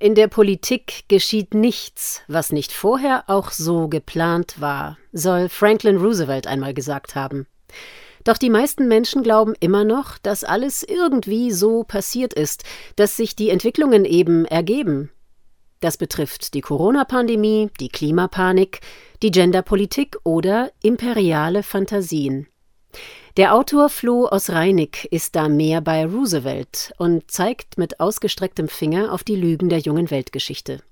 In der Politik geschieht nichts, was nicht vorher auch so geplant war, soll Franklin Roosevelt einmal gesagt haben. Doch die meisten Menschen glauben immer noch, dass alles irgendwie so passiert ist, dass sich die Entwicklungen eben ergeben. Das betrifft die Corona-Pandemie, die Klimapanik, die Genderpolitik oder imperiale Fantasien. Der Autor Flo aus Reinig ist da mehr bei Roosevelt und zeigt mit ausgestrecktem Finger auf die Lügen der jungen Weltgeschichte.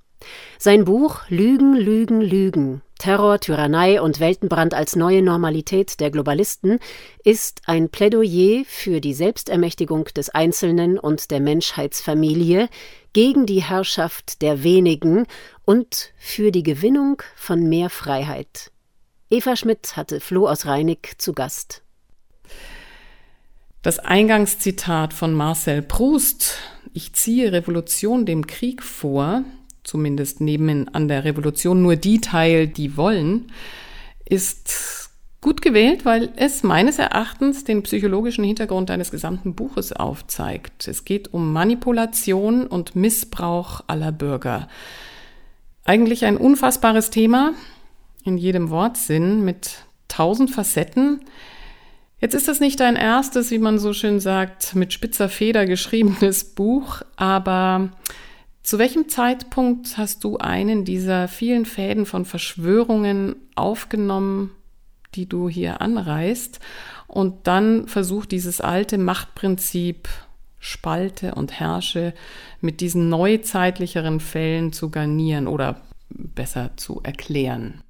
Sein Buch Lügen, Lügen, Lügen Terror, Tyrannei und Weltenbrand als neue Normalität der Globalisten ist ein Plädoyer für die Selbstermächtigung des Einzelnen und der Menschheitsfamilie gegen die Herrschaft der wenigen und für die Gewinnung von mehr Freiheit. Eva Schmidt hatte Flo aus Reinig zu Gast. Das Eingangszitat von Marcel Proust, ich ziehe Revolution dem Krieg vor, zumindest neben an der Revolution nur die teil, die wollen, ist gut gewählt, weil es meines Erachtens den psychologischen Hintergrund eines gesamten Buches aufzeigt. Es geht um Manipulation und Missbrauch aller Bürger. Eigentlich ein unfassbares Thema, in jedem Wortsinn, mit tausend Facetten, Jetzt ist das nicht dein erstes, wie man so schön sagt, mit spitzer Feder geschriebenes Buch, aber zu welchem Zeitpunkt hast du einen dieser vielen Fäden von Verschwörungen aufgenommen, die du hier anreißt, und dann versucht dieses alte Machtprinzip Spalte und Herrsche mit diesen neuzeitlicheren Fällen zu garnieren oder besser zu erklären?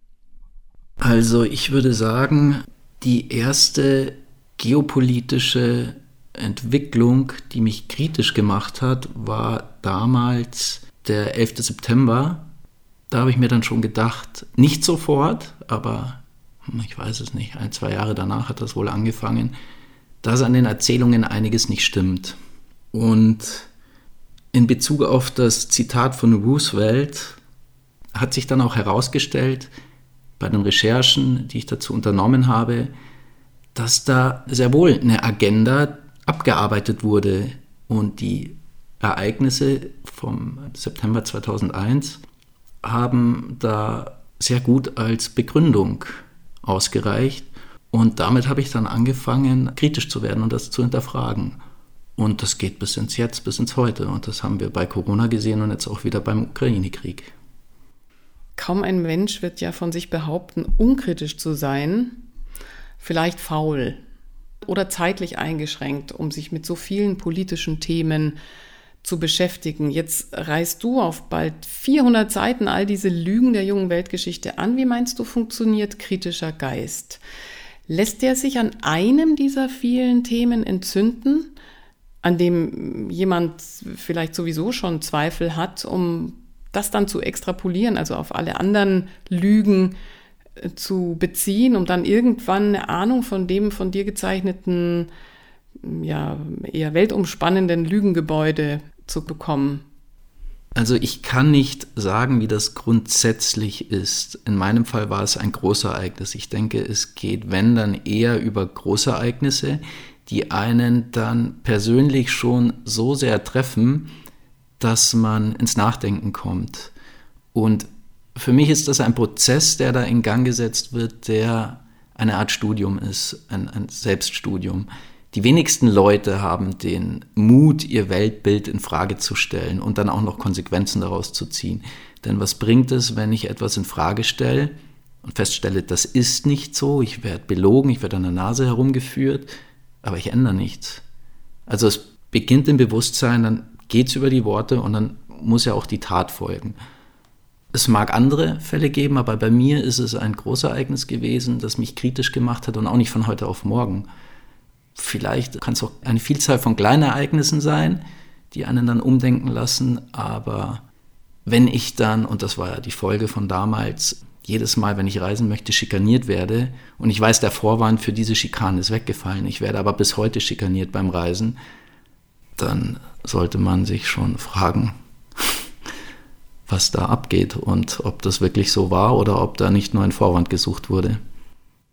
Also ich würde sagen, die erste geopolitische Entwicklung, die mich kritisch gemacht hat, war damals der 11. September. Da habe ich mir dann schon gedacht, nicht sofort, aber hm, ich weiß es nicht, ein, zwei Jahre danach hat das wohl angefangen, dass an den Erzählungen einiges nicht stimmt. Und in Bezug auf das Zitat von Roosevelt hat sich dann auch herausgestellt, bei den Recherchen, die ich dazu unternommen habe, dass da sehr wohl eine Agenda abgearbeitet wurde und die Ereignisse vom September 2001 haben da sehr gut als Begründung ausgereicht. Und damit habe ich dann angefangen, kritisch zu werden und das zu hinterfragen. Und das geht bis ins Jetzt, bis ins Heute. Und das haben wir bei Corona gesehen und jetzt auch wieder beim Ukraine-Krieg. Kaum ein Mensch wird ja von sich behaupten, unkritisch zu sein, vielleicht faul oder zeitlich eingeschränkt, um sich mit so vielen politischen Themen zu beschäftigen. Jetzt reißt du auf bald 400 Seiten all diese Lügen der jungen Weltgeschichte an. Wie meinst du, funktioniert kritischer Geist? Lässt der sich an einem dieser vielen Themen entzünden, an dem jemand vielleicht sowieso schon Zweifel hat, um das dann zu extrapolieren, also auf alle anderen Lügen äh, zu beziehen, um dann irgendwann eine Ahnung von dem von dir gezeichneten, ja, eher weltumspannenden Lügengebäude zu bekommen? Also ich kann nicht sagen, wie das grundsätzlich ist. In meinem Fall war es ein Großereignis. Ich denke, es geht, wenn dann eher über Großereignisse, die einen dann persönlich schon so sehr treffen, dass man ins Nachdenken kommt. Und für mich ist das ein Prozess, der da in Gang gesetzt wird, der eine Art Studium ist, ein, ein Selbststudium. Die wenigsten Leute haben den Mut, ihr Weltbild in Frage zu stellen und dann auch noch Konsequenzen daraus zu ziehen. Denn was bringt es, wenn ich etwas in Frage stelle und feststelle, das ist nicht so, ich werde belogen, ich werde an der Nase herumgeführt, aber ich ändere nichts. Also es beginnt im Bewusstsein, dann geht es über die Worte und dann muss ja auch die Tat folgen. Es mag andere Fälle geben, aber bei mir ist es ein Großereignis gewesen, das mich kritisch gemacht hat und auch nicht von heute auf morgen. Vielleicht kann es auch eine Vielzahl von kleinen Ereignissen sein, die einen dann umdenken lassen, aber wenn ich dann, und das war ja die Folge von damals, jedes Mal, wenn ich reisen möchte, schikaniert werde und ich weiß, der Vorwand für diese Schikane ist weggefallen, ich werde aber bis heute schikaniert beim Reisen, dann sollte man sich schon fragen, was da abgeht und ob das wirklich so war oder ob da nicht nur ein Vorwand gesucht wurde.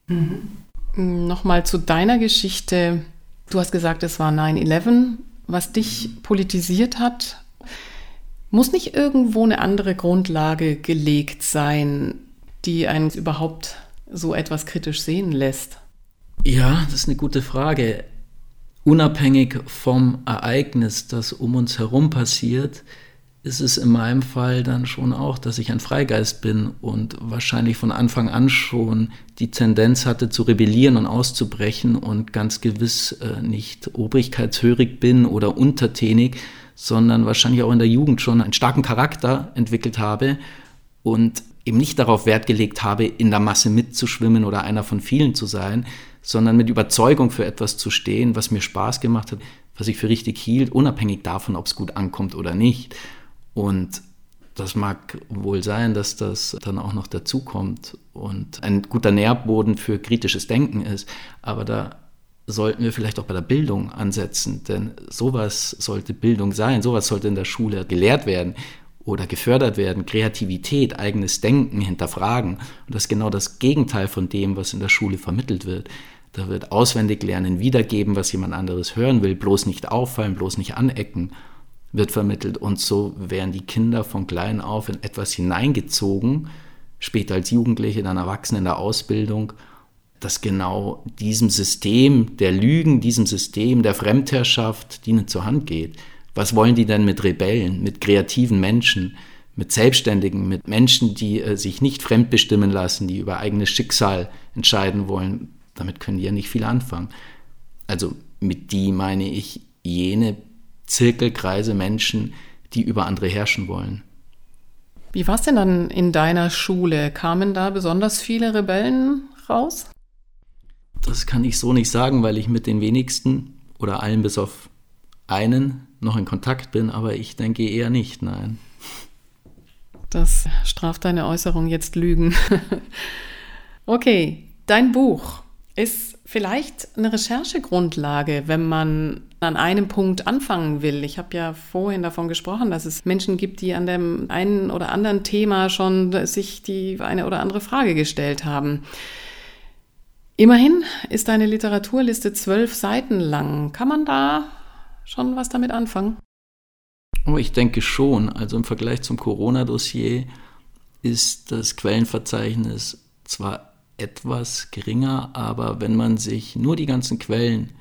Mhm. Nochmal zu deiner Geschichte. Du hast gesagt, es war 9-11, was dich politisiert hat. Muss nicht irgendwo eine andere Grundlage gelegt sein, die einen überhaupt so etwas kritisch sehen lässt? Ja, das ist eine gute Frage. Unabhängig vom Ereignis, das um uns herum passiert, ist es in meinem Fall dann schon auch, dass ich ein Freigeist bin und wahrscheinlich von Anfang an schon die Tendenz hatte zu rebellieren und auszubrechen und ganz gewiss äh, nicht obrigkeitshörig bin oder untertänig, sondern wahrscheinlich auch in der Jugend schon einen starken Charakter entwickelt habe und eben nicht darauf Wert gelegt habe, in der Masse mitzuschwimmen oder einer von vielen zu sein, sondern mit Überzeugung für etwas zu stehen, was mir Spaß gemacht hat, was ich für richtig hielt, unabhängig davon, ob es gut ankommt oder nicht. Und das mag wohl sein, dass das dann auch noch dazukommt und ein guter Nährboden für kritisches Denken ist, aber da sollten wir vielleicht auch bei der Bildung ansetzen, denn sowas sollte Bildung sein, sowas sollte in der Schule gelehrt werden oder gefördert werden, Kreativität, eigenes Denken, hinterfragen. Und das ist genau das Gegenteil von dem, was in der Schule vermittelt wird. Da wird auswendig lernen, wiedergeben, was jemand anderes hören will, bloß nicht auffallen, bloß nicht anecken, wird vermittelt. Und so werden die Kinder von klein auf in etwas hineingezogen, später als Jugendliche, dann Erwachsene in der Ausbildung das genau diesem System der Lügen, diesem System der Fremdherrschaft dienen zur Hand geht. Was wollen die denn mit Rebellen, mit kreativen Menschen, mit Selbstständigen, mit Menschen, die äh, sich nicht fremdbestimmen lassen, die über eigenes Schicksal entscheiden wollen? Damit können die ja nicht viel anfangen. Also mit die meine ich jene Zirkelkreise Menschen, die über andere herrschen wollen. Wie war es denn dann in deiner Schule? Kamen da besonders viele Rebellen raus? Das kann ich so nicht sagen, weil ich mit den wenigsten oder allen bis auf einen noch in Kontakt bin, aber ich denke eher nicht, nein. Das straft deine Äußerung jetzt Lügen. okay, dein Buch ist vielleicht eine Recherchegrundlage, wenn man an einem Punkt anfangen will. Ich habe ja vorhin davon gesprochen, dass es Menschen gibt, die an dem einen oder anderen Thema schon sich die eine oder andere Frage gestellt haben. Immerhin ist deine Literaturliste zwölf Seiten lang. Kann man da schon was damit anfangen? Oh, ich denke schon. Also im Vergleich zum Corona-Dossier ist das Quellenverzeichnis zwar etwas geringer, aber wenn man sich nur die ganzen Quellen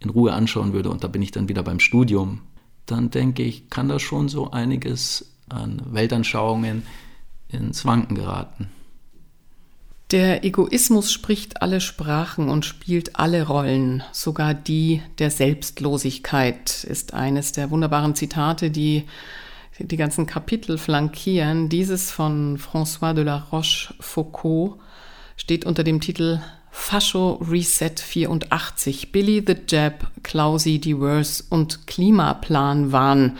in Ruhe anschauen würde, und da bin ich dann wieder beim Studium, dann denke ich, kann da schon so einiges an Weltanschauungen ins Wanken geraten. Der Egoismus spricht alle Sprachen und spielt alle Rollen, sogar die der Selbstlosigkeit ist eines der wunderbaren Zitate, die die ganzen Kapitel flankieren. Dieses von François de la Rochefoucauld steht unter dem Titel Fascho Reset 84, Billy the Jab, Klausi die Worse und Klimaplan waren.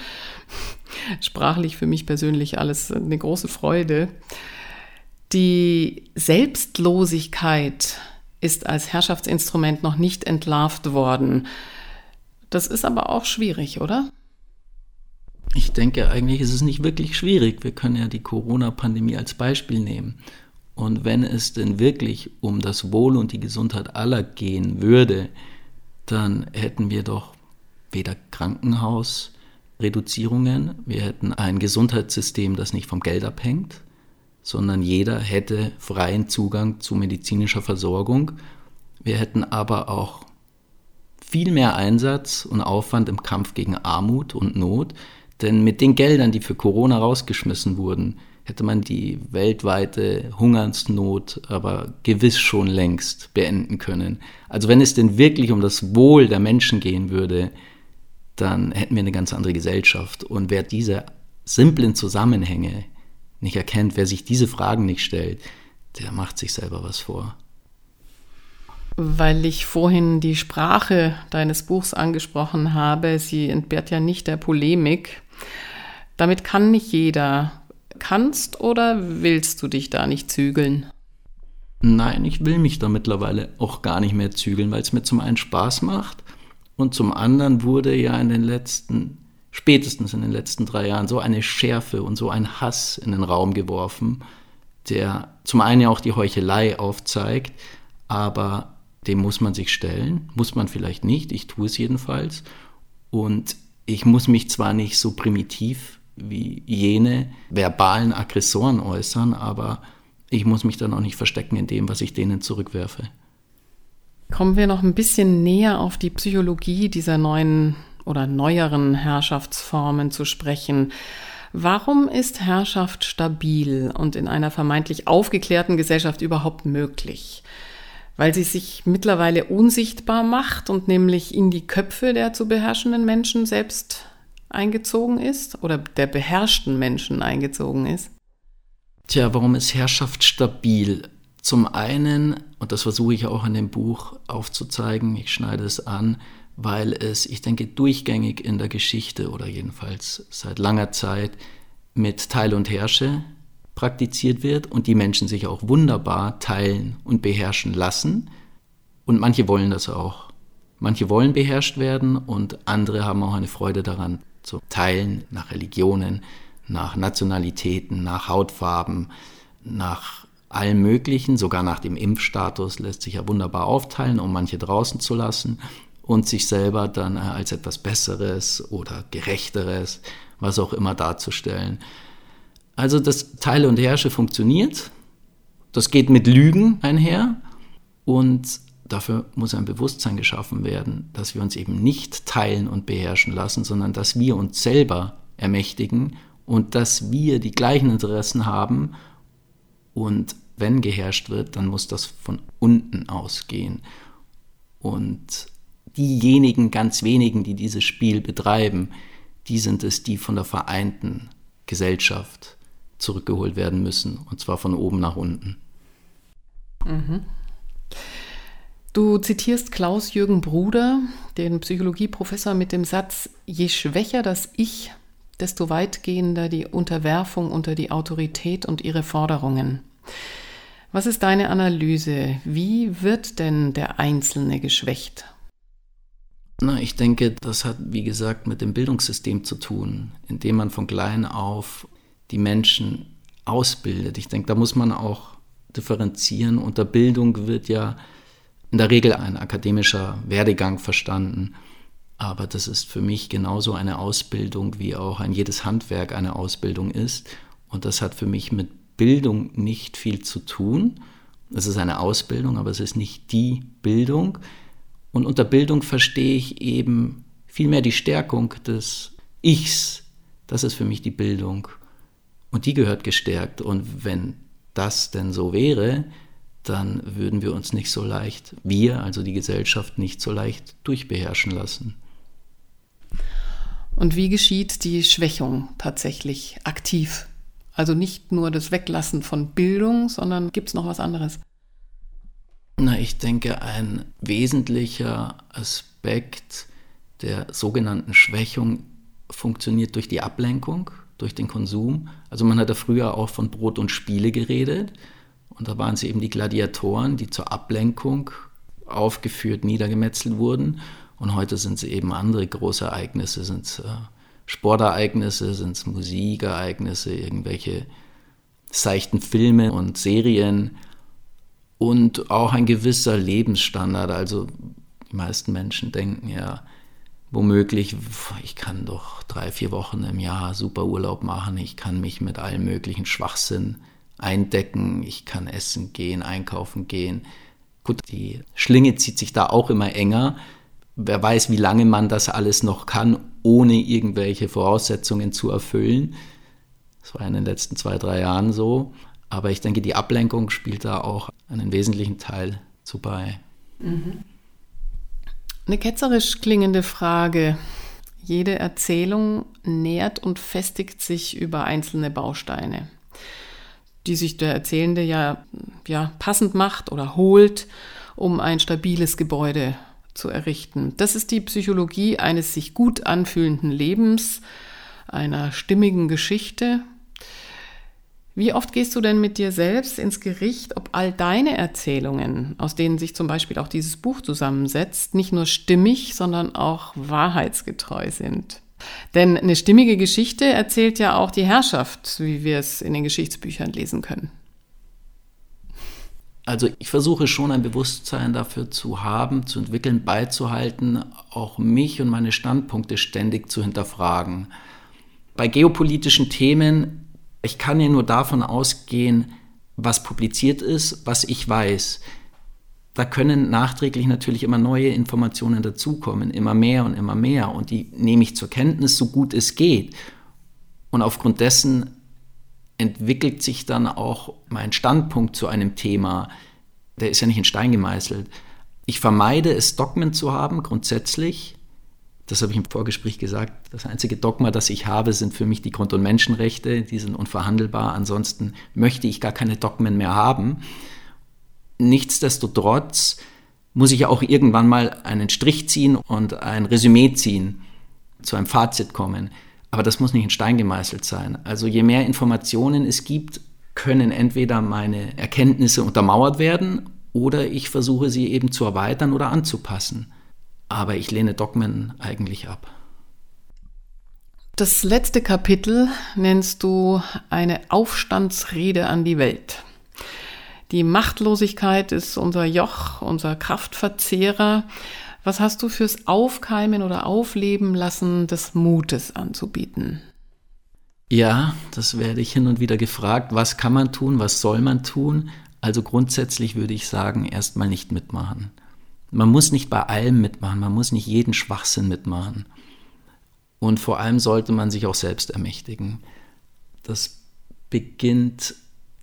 Sprachlich für mich persönlich alles eine große Freude. Die Selbstlosigkeit ist als Herrschaftsinstrument noch nicht entlarvt worden. Das ist aber auch schwierig, oder? Ich denke, eigentlich ist es nicht wirklich schwierig. Wir können ja die Corona-Pandemie als Beispiel nehmen. Und wenn es denn wirklich um das Wohl und die Gesundheit aller gehen würde, dann hätten wir doch weder Krankenhausreduzierungen, wir hätten ein Gesundheitssystem, das nicht vom Geld abhängt, sondern jeder hätte freien Zugang zu medizinischer Versorgung. Wir hätten aber auch viel mehr Einsatz und Aufwand im Kampf gegen Armut und Not, denn mit den Geldern, die für Corona rausgeschmissen wurden, hätte man die weltweite Hungersnot aber gewiss schon längst beenden können. Also wenn es denn wirklich um das Wohl der Menschen gehen würde, dann hätten wir eine ganz andere Gesellschaft. Und wer diese simplen Zusammenhänge nicht erkennt, wer sich diese Fragen nicht stellt, der macht sich selber was vor. Weil ich vorhin die Sprache deines Buchs angesprochen habe, sie entbehrt ja nicht der Polemik. Damit kann nicht jeder. Kannst oder willst du dich da nicht zügeln? Nein, ich will mich da mittlerweile auch gar nicht mehr zügeln, weil es mir zum einen Spaß macht und zum anderen wurde ja in den letzten spätestens in den letzten drei Jahren so eine Schärfe und so ein Hass in den Raum geworfen, der zum einen ja auch die Heuchelei aufzeigt, aber dem muss man sich stellen, muss man vielleicht nicht, ich tue es jedenfalls. Und ich muss mich zwar nicht so primitiv wie jene verbalen Aggressoren äußern, aber ich muss mich dann auch nicht verstecken in dem, was ich denen zurückwerfe. Kommen wir noch ein bisschen näher auf die Psychologie dieser neuen oder neueren Herrschaftsformen zu sprechen. Warum ist Herrschaft stabil und in einer vermeintlich aufgeklärten Gesellschaft überhaupt möglich? Weil sie sich mittlerweile unsichtbar macht und nämlich in die Köpfe der zu beherrschenden Menschen selbst eingezogen ist oder der beherrschten Menschen eingezogen ist? Tja, warum ist Herrschaft stabil? Zum einen, und das versuche ich auch in dem Buch aufzuzeigen, ich schneide es an, weil es, ich denke, durchgängig in der Geschichte oder jedenfalls seit langer Zeit mit Teil und Herrsche praktiziert wird und die Menschen sich auch wunderbar teilen und beherrschen lassen. Und manche wollen das auch. Manche wollen beherrscht werden und andere haben auch eine Freude daran zu teilen nach Religionen, nach Nationalitäten, nach Hautfarben, nach allen möglichen, sogar nach dem Impfstatus lässt sich ja wunderbar aufteilen, um manche draußen zu lassen und sich selber dann als etwas Besseres oder Gerechteres, was auch immer darzustellen. Also das Teile und Herrsche funktioniert, das geht mit Lügen einher. Und dafür muss ein Bewusstsein geschaffen werden, dass wir uns eben nicht teilen und beherrschen lassen, sondern dass wir uns selber ermächtigen und dass wir die gleichen Interessen haben und wenn geherrscht wird, dann muss das von unten ausgehen. Und diejenigen ganz wenigen, die dieses Spiel betreiben, die sind es, die von der vereinten Gesellschaft zurückgeholt werden müssen, und zwar von oben nach unten. Mhm. Du zitierst Klaus-Jürgen Bruder, den Psychologieprofessor, mit dem Satz, je schwächer das Ich, desto weitgehender die Unterwerfung unter die Autorität und ihre Forderungen. Was ist deine Analyse? Wie wird denn der Einzelne geschwächt? Na, ich denke, das hat, wie gesagt, mit dem Bildungssystem zu tun, indem man von klein auf die Menschen ausbildet. Ich denke, da muss man auch differenzieren. Unter Bildung wird ja in der Regel ein akademischer Werdegang verstanden. Aber das ist für mich genauso eine Ausbildung, wie auch ein jedes Handwerk eine Ausbildung ist. Und das hat für mich mit Bildung nicht viel zu tun. Es ist eine Ausbildung, aber es ist nicht die Bildung. Und unter Bildung verstehe ich eben vielmehr die Stärkung des Ichs. Das ist für mich die Bildung. Und die gehört gestärkt. Und wenn das denn so wäre, dann würden wir uns nicht so leicht, wir, also die Gesellschaft, nicht so leicht durchbeherrschen lassen. Und wie geschieht die Schwächung tatsächlich aktiv? Also nicht nur das Weglassen von Bildung, sondern gibt es noch was anderes? Na, ich denke, ein wesentlicher Aspekt der sogenannten Schwächung funktioniert durch die Ablenkung, durch den Konsum. Also man hat ja früher auch von Brot und Spiele geredet. Und da waren es eben die Gladiatoren, die zur Ablenkung aufgeführt, niedergemetzelt wurden. Und heute sind es eben andere große Ereignisse, sind es äh, Sportereignisse, sind es Musikereignisse, irgendwelche seichten Filme und Serien und auch ein gewisser Lebensstandard. Also die meisten Menschen denken ja, womöglich, ich kann doch drei, vier Wochen im Jahr super Urlaub machen, ich kann mich mit allem möglichen Schwachsinn eindecken, ich kann essen gehen, einkaufen gehen. Gut, die Schlinge zieht sich da auch immer enger. Wer weiß, wie lange man das alles noch kann, ohne irgendwelche Voraussetzungen zu erfüllen. Das war in den letzten zwei, drei Jahren so. Aber ich denke, die Ablenkung spielt da auch einen wesentlichen Teil zu bei. Mhm. Eine ketzerisch klingende Frage. Jede Erzählung nährt und festigt sich über einzelne Bausteine, die sich der Erzählende ja, ja passend macht oder holt, um ein stabiles Gebäude zu errichten. Das ist die Psychologie eines sich gut anfühlenden Lebens, einer stimmigen Geschichte. Wie oft gehst du denn mit dir selbst ins Gericht, ob all deine Erzählungen, aus denen sich zum Beispiel auch dieses Buch zusammensetzt, nicht nur stimmig, sondern auch wahrheitsgetreu sind? Denn eine stimmige Geschichte erzählt ja auch die Herrschaft, wie wir es in den Geschichtsbüchern lesen können. Also ich versuche schon ein Bewusstsein dafür zu haben, zu entwickeln, beizuhalten, auch mich und meine Standpunkte ständig zu hinterfragen. Bei geopolitischen Themen, ich kann ja nur davon ausgehen, was publiziert ist, was ich weiß. Da können nachträglich natürlich immer neue Informationen dazukommen, immer mehr und immer mehr. Und die nehme ich zur Kenntnis, so gut es geht. Und aufgrund dessen entwickelt sich dann auch mein Standpunkt zu einem Thema. Der ist ja nicht in Stein gemeißelt. Ich vermeide es, Dogmen zu haben, grundsätzlich das habe ich im Vorgespräch gesagt, das einzige Dogma, das ich habe, sind für mich die Grund- und Menschenrechte, die sind unverhandelbar, ansonsten möchte ich gar keine Dogmen mehr haben. Nichtsdestotrotz muss ich ja auch irgendwann mal einen Strich ziehen und ein Resümee ziehen, zu einem Fazit kommen. Aber das muss nicht in Stein gemeißelt sein. Also je mehr Informationen es gibt, können entweder meine Erkenntnisse untermauert werden oder ich versuche sie eben zu erweitern oder anzupassen aber ich lehne Dogmen eigentlich ab. Das letzte Kapitel nennst du eine Aufstandsrede an die Welt. Die Machtlosigkeit ist unser Joch, unser Kraftverzehrer. Was hast du fürs Aufkeimen oder Aufleben lassen des Mutes anzubieten? Ja, das werde ich hin und wieder gefragt. Was kann man tun? Was soll man tun? Also grundsätzlich würde ich sagen, erstmal nicht mitmachen. Man muss nicht bei allem mitmachen, man muss nicht jeden Schwachsinn mitmachen. Und vor allem sollte man sich auch selbst ermächtigen. Das beginnt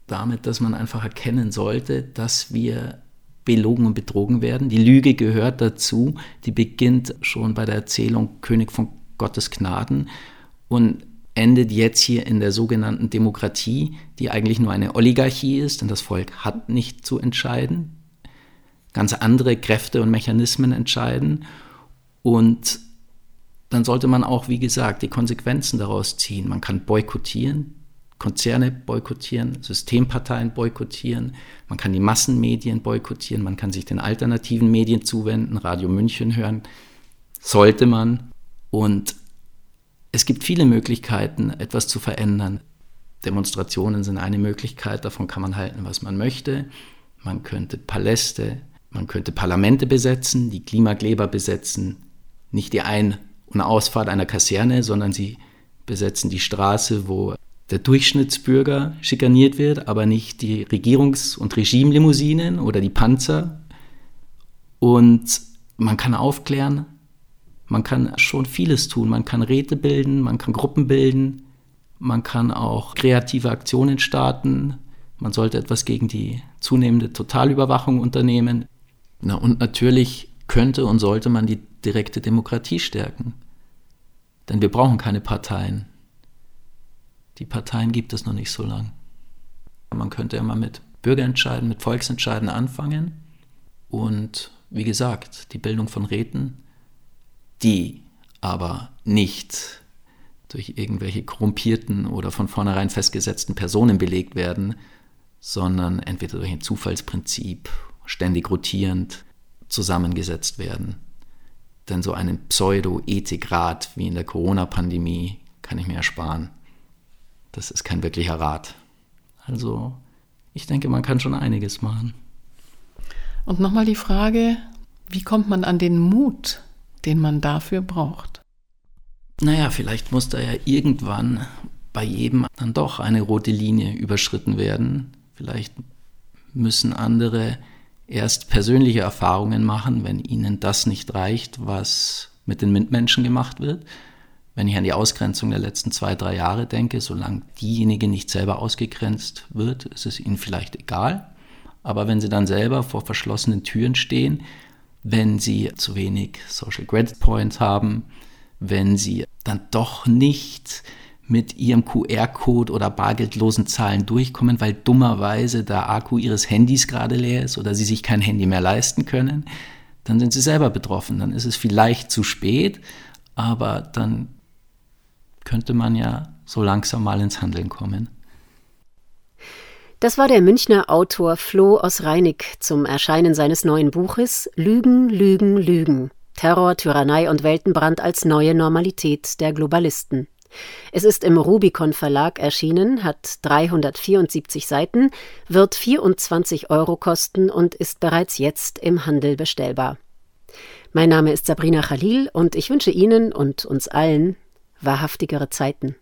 damit, dass man einfach erkennen sollte, dass wir belogen und betrogen werden. Die Lüge gehört dazu. Die beginnt schon bei der Erzählung König von Gottes Gnaden und endet jetzt hier in der sogenannten Demokratie, die eigentlich nur eine Oligarchie ist, denn das Volk hat nicht zu entscheiden ganz andere Kräfte und Mechanismen entscheiden. Und dann sollte man auch, wie gesagt, die Konsequenzen daraus ziehen. Man kann boykottieren, Konzerne boykottieren, Systemparteien boykottieren, man kann die Massenmedien boykottieren, man kann sich den alternativen Medien zuwenden, Radio München hören, sollte man. Und es gibt viele Möglichkeiten, etwas zu verändern. Demonstrationen sind eine Möglichkeit, davon kann man halten, was man möchte. Man könnte Paläste man könnte Parlamente besetzen, die Klimakleber besetzen nicht die Ein- und Ausfahrt einer Kaserne, sondern sie besetzen die Straße, wo der Durchschnittsbürger schikaniert wird, aber nicht die Regierungs- und Regimelimousinen oder die Panzer. Und man kann aufklären, man kann schon vieles tun. Man kann Räte bilden, man kann Gruppen bilden, man kann auch kreative Aktionen starten. Man sollte etwas gegen die zunehmende Totalüberwachung unternehmen. Na, und natürlich könnte und sollte man die direkte Demokratie stärken. Denn wir brauchen keine Parteien. Die Parteien gibt es noch nicht so lang. Man könnte ja mal mit Bürgerentscheiden, mit Volksentscheiden anfangen. Und wie gesagt, die Bildung von Räten, die aber nicht durch irgendwelche korrumpierten oder von vornherein festgesetzten Personen belegt werden, sondern entweder durch ein Zufallsprinzip ständig rotierend zusammengesetzt werden. Denn so einen Pseudo-Ethikrat wie in der Corona-Pandemie kann ich mir ersparen. Das ist kein wirklicher Rat. Also, ich denke, man kann schon einiges machen. Und nochmal die Frage, wie kommt man an den Mut, den man dafür braucht? Naja, vielleicht muss da ja irgendwann bei jedem dann doch eine rote Linie überschritten werden. Vielleicht müssen andere erst persönliche Erfahrungen machen, wenn ihnen das nicht reicht, was mit den MINT-Menschen gemacht wird. Wenn ich an die Ausgrenzung der letzten zwei, drei Jahre denke, solange diejenige nicht selber ausgegrenzt wird, ist es ihnen vielleicht egal. Aber wenn sie dann selber vor verschlossenen Türen stehen, wenn sie zu wenig Social Credit Points haben, wenn sie dann doch nicht mit ihrem QR-Code oder bargeldlosen Zahlen durchkommen, weil dummerweise der Akku ihres Handys gerade leer ist oder sie sich kein Handy mehr leisten können, dann sind sie selber betroffen. Dann ist es vielleicht zu spät, aber dann könnte man ja so langsam mal ins Handeln kommen. Das war der Münchner Autor Flo aus Reinig zum Erscheinen seines neuen Buches Lügen, Lügen, Lügen. Terror, Tyrannei und Weltenbrand als neue Normalität der Globalisten. Es ist im Rubicon Verlag erschienen, hat 374 Seiten, wird 24 Euro kosten und ist bereits jetzt im Handel bestellbar. Mein Name ist Sabrina Khalil und ich wünsche Ihnen und uns allen wahrhaftigere Zeiten.